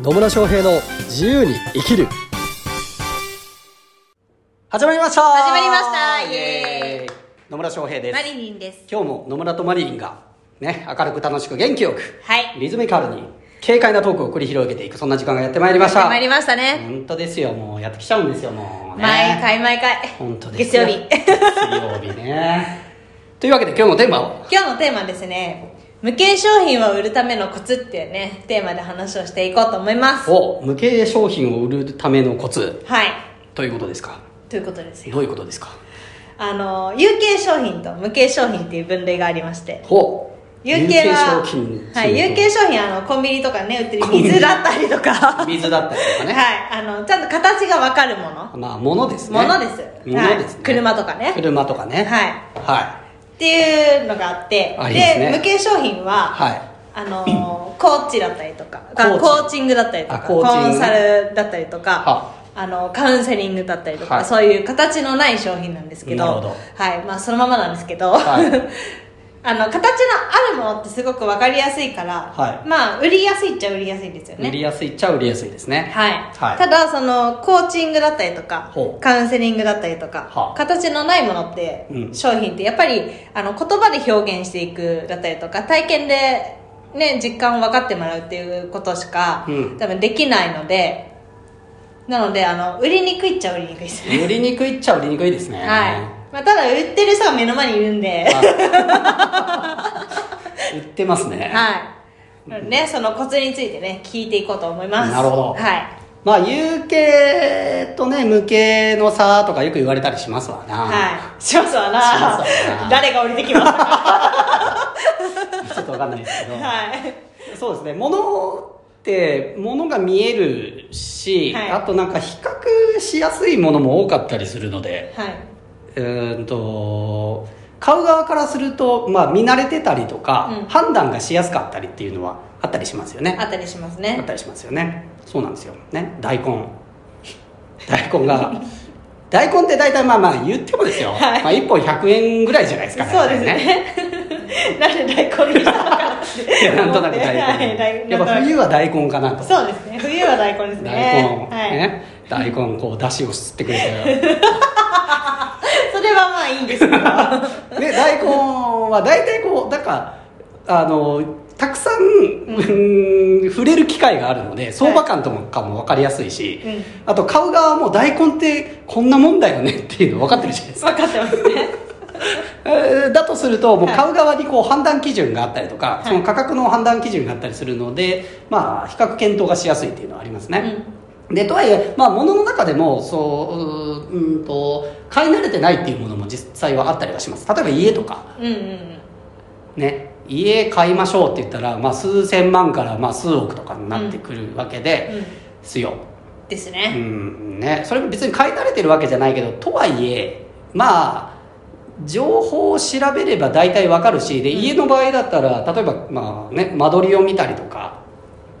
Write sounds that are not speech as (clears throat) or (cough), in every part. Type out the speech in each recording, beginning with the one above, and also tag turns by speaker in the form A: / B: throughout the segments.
A: 野村翔平の自由に生きる。始まりました。
B: 始まりました。イエーイ。
A: 野村翔平です。
B: マリリンです。
A: 今日も野村とマリリンがね明るく楽しく元気よく
B: はい。
A: リズミカルに軽快なトークを繰り広げていくそんな時間がやってまいりました。
B: 参りましたね。
A: 本当ですよ。もうやってきちゃうんですよもうね。
B: 毎回毎回。
A: 本当ですよ。
B: 月曜日。
A: 月曜日ね。というわけで今日のテーマを。
B: 今日のテーマはですね、無形商品を売るためのコツっていうね、テーマで話をしていこうと思います。
A: お無形商品を売るためのコツ
B: はい。
A: ということですか？
B: ということですよ。
A: どういうことですか？
B: あの、有形商品と無形商品っていう分類がありまして。
A: ほう
B: 有形は、
A: 有形商品
B: はい、有形商品はあの、コンビニとかね、売ってる水だったりとか、
A: 水だったりとかね、(laughs)
B: はい、あの、ちゃんと形がわかるもの。
A: まあ物ですね
B: 物です。
A: 物ですね、
B: はい車とかね。
A: 車とかね
B: はい。
A: は
B: っていうのがあって
A: ありますね。
B: 無形商品は、
A: はい。
B: あのー (clears throat) コーチだったりとか
A: コーチ。
B: コーチングだったりとか
A: あ
B: コ
A: コーチング。ね
B: ンサルだったりとか
A: は。
B: あのカウンセリングだったりとか、
A: はい。
B: そういう形のない商品なんですけど
A: なるほど。
B: はい。まあ、そのままなんですけど、
A: はい (laughs)
B: あの形のあるものってすごく分かりやすいから、
A: はい。
B: まあ売りやすいっちゃ売りやすいですよね。
A: 売りやすいっちゃ売りやすいですね。
B: はい、
A: はい。
B: ただそのコーチングだったりとかカウンセリングだったりとか
A: は
B: 形のないものって、
A: うん
B: 商品ってやっぱりあの言葉で表現していくだったりとか体験で、ね、実感を分かってもらうっていうことしか、
A: うん。
B: 多分できないのでなのであの売りにくいっちゃ売りにくいですね。
A: 売りにくいっちゃ売りにくいですね。
B: はい、まあ、ただ売ってる人が目の前にいるんで
A: 売ってますね。
B: はい。ねそのコツについてね聞いていこうと思います。
A: なるほど。
B: はい。
A: まあ有形とね無形の差とかよく言われたりしますわな。
B: はい。しますわ
A: し
B: な
A: わな。
B: 誰が降りてきますか？
A: ちょっとわかんないですけど、
B: はい。
A: そうですね。物って物が見えるし、
B: はい。
A: あとなんか比較しやすいものも多かったりするので。
B: はい。う
A: ーんと買う側からすると、まあ、見慣れてたりとか、
B: うん。
A: 判断がしやすかったりっていうのはあったりしますよね。
B: あったりします
A: あっ
B: ね
A: たりしますよね。そうなんですよね。大根。(laughs) 大根が (laughs) 大根って大体まあまあ言ってもですよ、
B: はい。
A: まあ、1本100円ぐらいじゃないですか
B: そうですね。(laughs) なんで大根にしたのかなって。
A: いやなんとなく大根、
B: はい大
A: やっぱ冬は大根かなと。
B: そうですね。冬は大根です
A: 大
B: ね
A: 根、
B: はい、
A: ね。大根こう出汁を吸ってくれて
B: はまあいいんですけど。は (laughs)
A: ね大根は大体こうなんかあのたくさん、うん触れる機会があるので相場感とかも分かりやすいし、
B: うん。
A: あと買う側も大根ってこんなもんだよねっていうの分かってるじゃないですか。
B: 分かってますね。(laughs)
A: えーだとするともう
B: はい。
A: 買う側にこう判断基準があったりとか、
B: い。
A: その価格の判断基準があったりするので、まあ、比較検討がしやすいっていうのはありますね、でとはいえ、まあ、物の中でもそううーんと買い慣れてないっていうものも実際はあったりはします。例えば家とか。
B: うんうんうん。
A: ね。家買いましょうって言ったら、まあ、数千万からまあ数億とかになってくるわけで
B: うん。
A: すよ、う
B: ですね、
A: んね、それも別に買い慣れてるわけじゃないけどとはいえまあ情報を調べれば大体わかるしで家の場合だったら例えば、まあね、間取りを見たりとか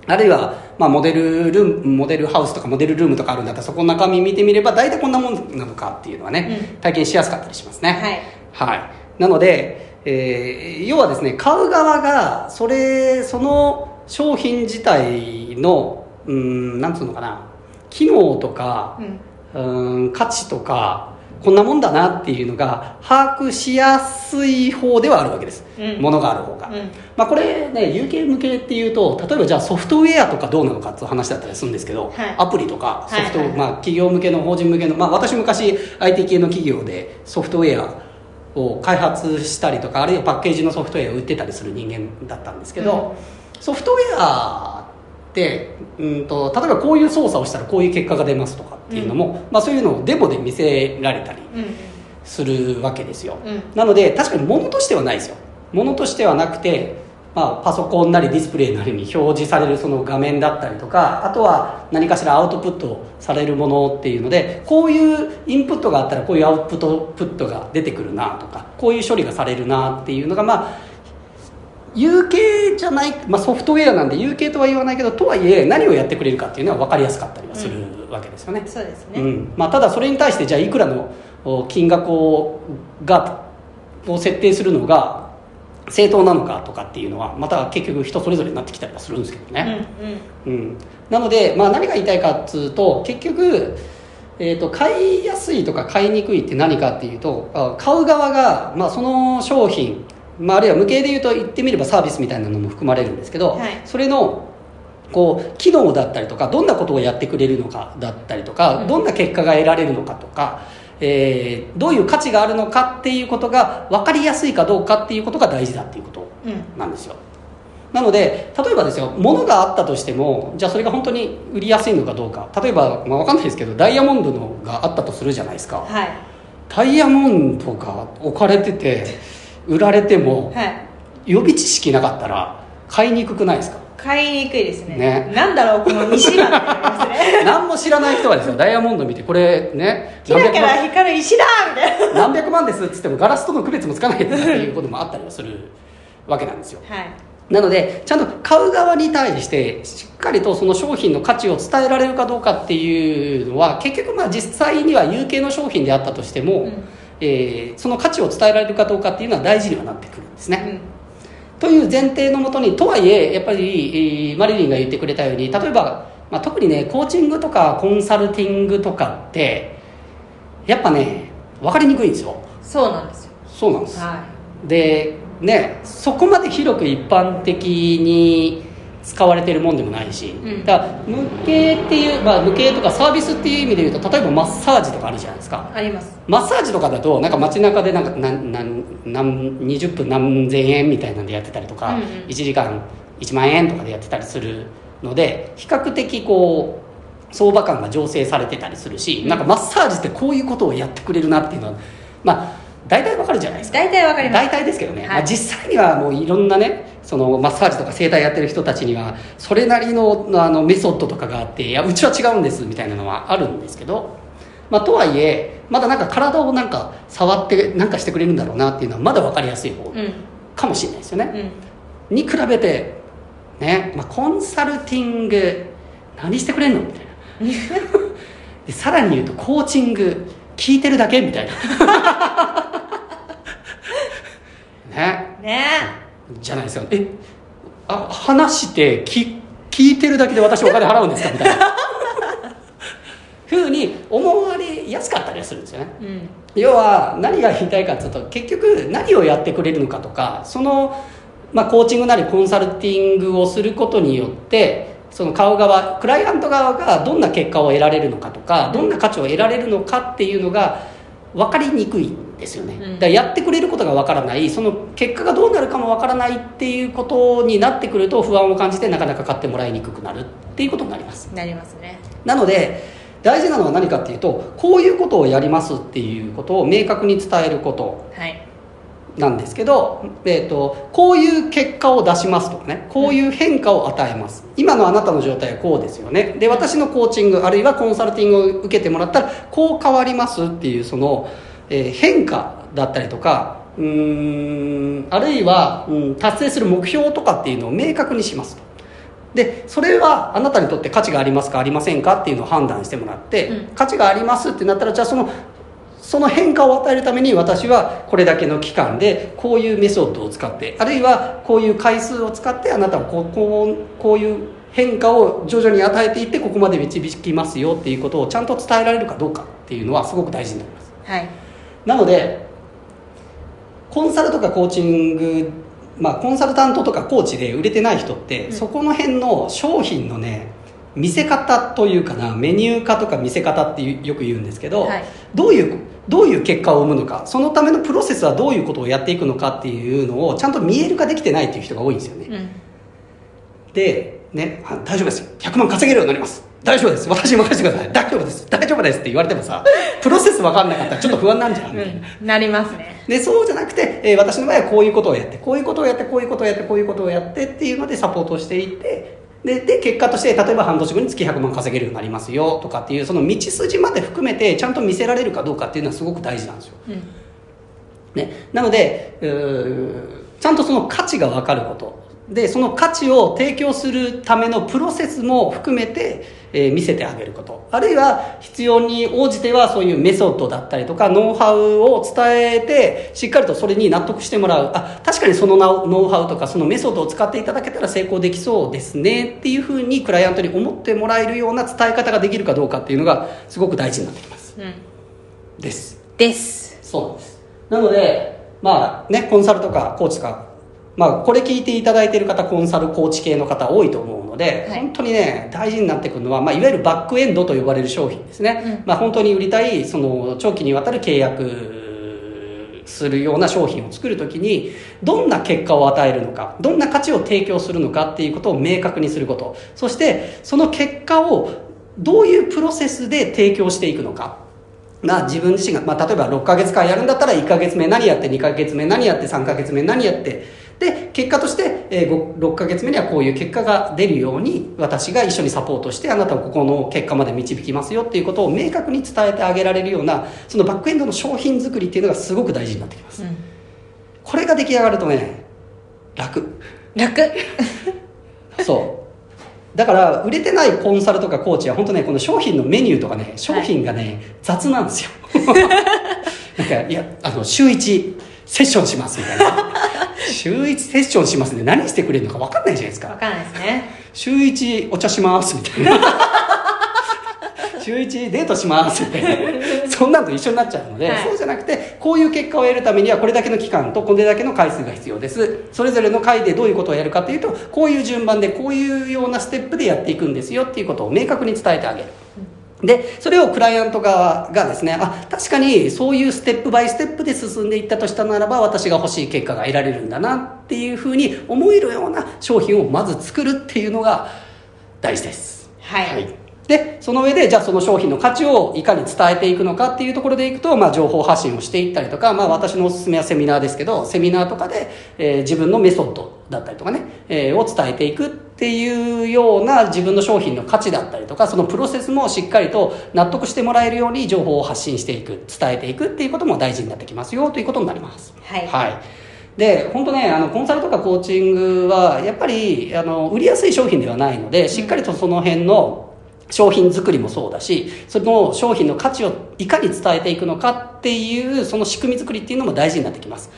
A: あるいは、まあ、モデルルームモデルハウスとかモデルルームとかあるんだったらそこの中身見てみれば大体こんなもんなのかっていうのはね、体験しやすかったりしますね。はい、なので、えー要はですね買う側がそれその商品自体のうんなんつうのかな機能とか
B: う、ん。
A: うん価値とかこんなもんだなっていうのが把握しやすい方ではあるわけです、
B: うん。
A: ものがある方が、
B: うん。
A: まあ、これね有形無形っていうと例えばじゃあソフトウェアとかどうなのかっていう話だったりするんですけど、
B: はい。
A: アプリとかソフト、
B: はいはい
A: まあ、企業向けの法人向けの、まあ、私昔 IT 系の企業でソフトウェアを開発したりとかあるいはパッケージのソフトウェアを売ってたりする人間だったんですけど、ソフトウェアってうんと例えばこういう操作をしたらこういう結果が出ますとかっていうのも、まあ、そういうのをデモで見せられたり
B: うん。
A: するわけですよ、
B: うん。
A: なので確かに物としてはないですよ。物としてはなくて、まあ、パソコンなりディスプレイなりに表示されるその画面だったりとかあとは何かしらアウトプットされるものっていうのでこういうインプットがあったらこういうアウトプットが出てくるなとかこういう処理がされるなっていうのがまあ有形じゃない、まあ、ソフトウェアなんで有形とは言わないけどとはいえ何をやってくれるかっていうのは分かりやすかったりはするわけですよね、
B: そうですね、
A: うん。まあ、ただそれに対してじゃあいくらのお金額をがを設定するのが正当なのかとかっていうのはまた結局人それぞれになってきたりはするんですけど
B: うん
A: ね、
B: うん。
A: うん。なので、まあ、何が言いたいかっつうと結局、えー、と買いやすいとか買いにくいって何かっていうとあ買う側が、まあ、その商品、まあ、あるいは無形で言うと言ってみればサービスみたいなのも含まれるんですけど、
B: はい。
A: それのこう機能だったりとかどんなことをやってくれるのかだったりとか、
B: うん。
A: どんな結果が得られるのかとか、えーどういう価値があるのかっていうことが分かりやすいかどうかっていうことが大事だっていうこと
B: うん。
A: なんですよ。なので例えばですよ物があったとしてもじゃあそれが本当に売りやすいのかどうか。例えば、まあ、分かんないですけどダイヤモンドのがあったとするじゃないですか。
B: はい。
A: ダイヤモンドが置かれてて売られても
B: はい。
A: 予備知識なかったら買いにくくないですか？
B: 買いにくいですね。
A: ね。
B: なんだろうこの石がって。なりますね
A: 何も知らない人はですよダイヤモンド見てこれね
B: キラキラ
A: 何百万。
B: 光る石だみたいな。
A: 何百万ですっつってもガラスとの区別もつかないっていうこともあったりはするわけなんですよ。
B: はい。
A: なのでちゃんと買う側に対してしっかりとその商品の価値を伝えられるかどうかっていうのは結局まあ実際には有形の商品であったとしても、
B: うん
A: えーその価値を伝えられるかどうかっていうのは大事にはなってくるんですね。
B: うん。
A: という前提のもとにとはいえやっぱりえーマリリンが言ってくれたように例えば、まあ、特にねコーチングとかコンサルティングとかってやっぱね分かりにくいんですよ。
B: そうなんですよ。
A: そうなんです。
B: は
A: でねそこまで広く一般的に使われてるもんでもないし、
B: うん。
A: だから無形っていう、まあ、無形とかサービスっていう意味で言うと例えばマッサージとかあるじゃないですか。
B: いあります。
A: マッサージとかだとなんか街中でなんか何何何20分何千円みたいなんでやってたりとか、
B: うんうん。
A: 1時間1万円とかでやってたりするので比較的こう相場感が醸成されてたりするし、
B: うん。
A: なんかマッサージってこういうことをやってくれるなっていうのはまあ大体わかるじゃないですか。
B: 大体わかります。
A: 大体ですけどね、
B: はい。
A: まあ、実際にはもういろんなねそのマッサージとか整体やってる人たちにはそれなりのあのメソッドとかがあっていやうちは違うんですみたいなのはあるんですけど、まあ、とはいえまだなんか体をなんか触ってなんかしてくれるんだろうなっていうのはまだ分かりやすい方
B: うん。
A: かもしれないですよね、
B: うん。
A: に比べてね、まあ、コンサルティング何してくれんのみたいな。(laughs) でさらに言うとコーチング聞いてるだけみたいな。(laughs) ね。
B: ね
A: じゃないですよえあ話して聞聞いてるだけで私お金払うんですか？みたいな。(laughs) ふうに思われやすかったりはするんですよね。
B: えうん。
A: 要は何が言いたいかっていうと結局何をやってくれるのかとかその、まあ、コーチングなりコンサルティングをすることによってその買う側クライアント側がどんな結果を得られるのかとかどんな価値を得られるのかっていうのが分かりにくいんですよね、
B: うん。
A: だからやってくれることが分からない。その結果がどうなるかも分からないっていうことになってくると不安を感じてなかなか買ってもらいにくくなるっていうことになります。
B: なりますね。
A: なので大事なのは何かっていうとこういうことをやりますっていうことを明確に伝えること。
B: はい
A: なんですけど、えー、とこういう結果を出しますとかねこういう変化を与えます。今のあなたの状態はこうですよね。で私のコーチングあるいはコンサルティングを受けてもらったらこう変わりますっていうその、えー変化だったりとかうーんあるいは、うん、達成する目標とかっていうのを明確にしますと。でそれはあなたにとって価値がありますかありませんかっていうのを判断してもらって、
B: うん。
A: 価値がありますってなったらじゃあそのその変化を与えるために私はこれだけの期間でこういうメソッドを使ってあるいはこういう回数を使ってあなたはこうこうこういう変化を徐々に与えていってここまで導きますよっていうことをちゃんと伝えられるかどうかっていうのはすごく大事になります。
B: はい。
A: なのでコンサルとかコーチングまあコンサルタントとかコーチで売れてない人って、
B: うん。
A: そこの辺の商品のね見せ方というかなメニュー化とか見せ方ってよく言うんですけど、
B: はい。
A: どういうどういう結果を生むのかそのためのプロセスはどういうことをやっていくのかっていうのをちゃんと見える化できてないっていう人が多いんですよね、
B: うん。
A: で、ね、あ大丈夫ですよ。100万稼げるようになります。大丈夫です。私に任せてください。大丈夫です。大丈夫ですって言われてもさプロセス分かんなかったらちょっと不安なんじゃん。
B: うん。なりますね。
A: でそうじゃなくて、えー私の場合はこういうことをやってこういうことをやってこういうことをやってこういうことをやってっていうのでサポートをしていってでで結果として例えば半年後に月100万稼げるようになりますよとかっていうその道筋まで含めてちゃんと見せられるかどうかっていうのはすごく大事なんですよ、
B: うん。
A: ね、なのでちゃんとその価値が分かることでその価値を提供するためのプロセスも含めて、えー見せてあげること。あるいは必要に応じてはそういうメソッドだったりとかノウハウを伝えてしっかりとそれに納得してもらう。あ確かにそのノウノウハウとかそのメソッドを使っていただけたら成功できそうですね。っていうふうにクライアントに思ってもらえるような伝え方ができるかどうかっていうのがすごく大事になってきます。
B: うん。
A: です。
B: です。
A: そうなんです。なのでまあねコンサルとかコーチとかまあこれ聞いていただいている方コンサルコーチ系の方多いと思うので、
B: はい。
A: 本当にね大事になってくるのは、まあ、いわゆるバックエンドと呼ばれる商品ですね、
B: うん。
A: まあ本当に売りたいその長期にわたる契約するような商品を作るときにどんな結果を与えるのかどんな価値を提供するのかっていうことを明確にすること。そしてその結果をどういうプロセスで提供していくのか。まあ自分自身が、まあ、例えば6ヶ月間やるんだったら1ヶ月目何やって2ヶ月目何やって3ヶ月目何やってで結果として、えーご6ヶ月目にはこういう結果が出るように私が一緒にサポートしてあなたをここの結果まで導きますよっていうことを明確に伝えてあげられるようなそのバックエンドの商品作りっていうのがすごく大事になってきます。
B: うん。
A: これが出来上がるとね楽。
B: 楽。(laughs)
A: そう。だから売れてないコンサルとかコーチは本当ねこの商品のメニューとかね商品がね、雑なんですよ。(laughs) なんかいやあの週1セッションしますみたいな週1セッションしますね。何してくれるのか分かんないじゃないですか。
B: わかんないですね。
A: 週1お茶しますみたいな。週1デートしますみたいな。そんなんと一緒になっちゃうので、
B: はい。
A: そうじゃなくてこういう結果を得るためにはこれだけの期間とこれだけの回数が必要です。それぞれの回でどういうことをやるかというとこういう順番でこういうようなステップでやっていくんですよっていうことを明確に伝えてあげるでそれをクライアント側がですねあ確かにそういうステップバイステップで進んでいったとしたならば私が欲しい結果が得られるんだなっていうふうに思えるような商品をまず作るっていうのが大事です。
B: はい。
A: でその上でじゃあその商品の価値をいかに伝えていくのかっていうところでいくと、まあ、情報発信をしていったりとか、まあ、私のおすすめはセミナーですけどセミナーとかで、えー自分のメソッドだったりとかね、えーを伝えていくっていうような自分の商品の価値だったりとかそのプロセスもしっかりと納得してもらえるように情報を発信していく伝えていくっていうことも大事になってきますよということになります。
B: はい。
A: はい。で本当ねあのコンサルとかコーチングはやっぱりあの売りやすい商品ではないのでしっかりとその辺の商品作りもそうだしその商品の価値をいかに伝えていくのかっていうその仕組み作りっていうのも大事になってきます、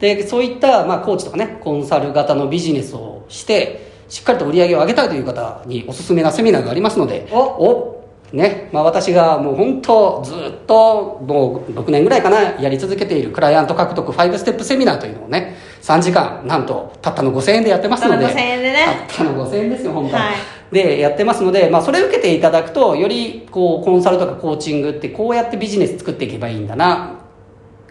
A: でそういった、まあ、コーチとかねコンサル型のビジネスをしてしっかりと売り上げを上げたいという方におすすめなセミナーがありますので
B: お
A: おねまあ、私がもう本当ずっともう6年ぐらいかなやり続けているクライアント獲得5ステップセミナーというのをね3時間なんとたったの5000円でやってますので
B: たったの5000円でね。
A: たったの5000円ですよ本当、
B: はい。
A: でやってますので、まあ、それを受けていただくとよりこうコンサルとかコーチングってこうやってビジネス作っていけばいいんだな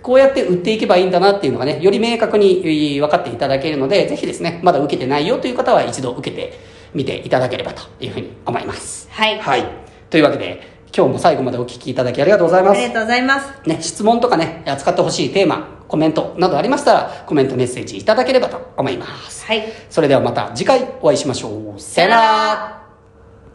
A: こうやって売っていけばいいんだなっていうのがねより明確にえー分かっていただけるのでぜひですねまだ受けてないよという方は一度受けてみていただければというふうに思います
B: はい
A: はい。というわけで、今日も最後までお聞きいただきありがとうございます。
B: ありがとうございます
A: ね、質問とかね、扱ってほしいテーマ、コメントなどありましたら、コメントメッセージいただければと思います。
B: はい
A: それではまた次回お会いしましょう。さよなら。